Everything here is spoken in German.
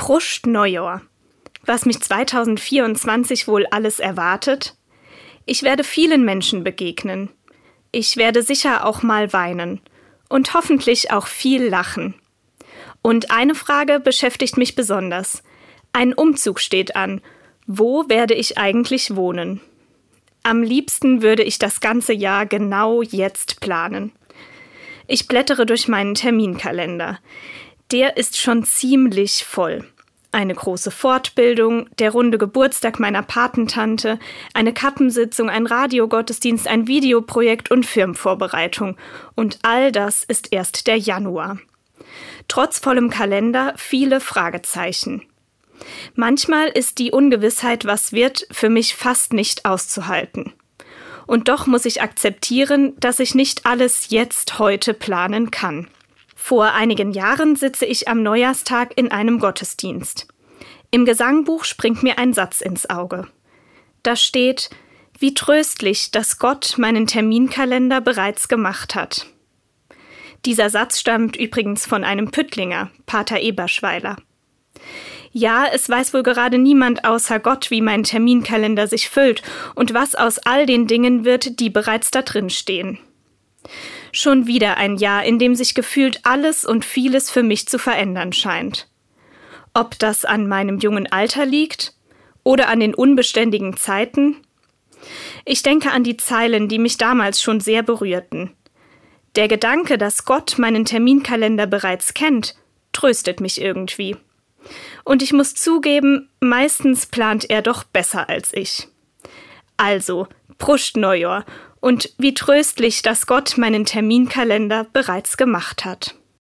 Pruscht Neujahr. Was mich 2024 wohl alles erwartet? Ich werde vielen Menschen begegnen. Ich werde sicher auch mal weinen und hoffentlich auch viel lachen. Und eine Frage beschäftigt mich besonders. Ein Umzug steht an. Wo werde ich eigentlich wohnen? Am liebsten würde ich das ganze Jahr genau jetzt planen. Ich blättere durch meinen Terminkalender. Der ist schon ziemlich voll. Eine große Fortbildung, der runde Geburtstag meiner Patentante, eine Kappensitzung, ein Radiogottesdienst, ein Videoprojekt und Firmenvorbereitung. Und all das ist erst der Januar. Trotz vollem Kalender viele Fragezeichen. Manchmal ist die Ungewissheit, was wird, für mich fast nicht auszuhalten. Und doch muss ich akzeptieren, dass ich nicht alles jetzt heute planen kann. Vor einigen Jahren sitze ich am Neujahrstag in einem Gottesdienst. Im Gesangbuch springt mir ein Satz ins Auge. Da steht, wie tröstlich, dass Gott meinen Terminkalender bereits gemacht hat. Dieser Satz stammt übrigens von einem Püttlinger, Pater Eberschweiler. Ja, es weiß wohl gerade niemand außer Gott, wie mein Terminkalender sich füllt und was aus all den Dingen wird, die bereits da drin stehen. Schon wieder ein Jahr, in dem sich gefühlt alles und vieles für mich zu verändern scheint. Ob das an meinem jungen Alter liegt oder an den unbeständigen Zeiten? Ich denke an die Zeilen, die mich damals schon sehr berührten. Der Gedanke, dass Gott meinen Terminkalender bereits kennt, tröstet mich irgendwie. Und ich muss zugeben, meistens plant er doch besser als ich. Also, Pruscht Neujahr und wie tröstlich, dass Gott meinen Terminkalender bereits gemacht hat.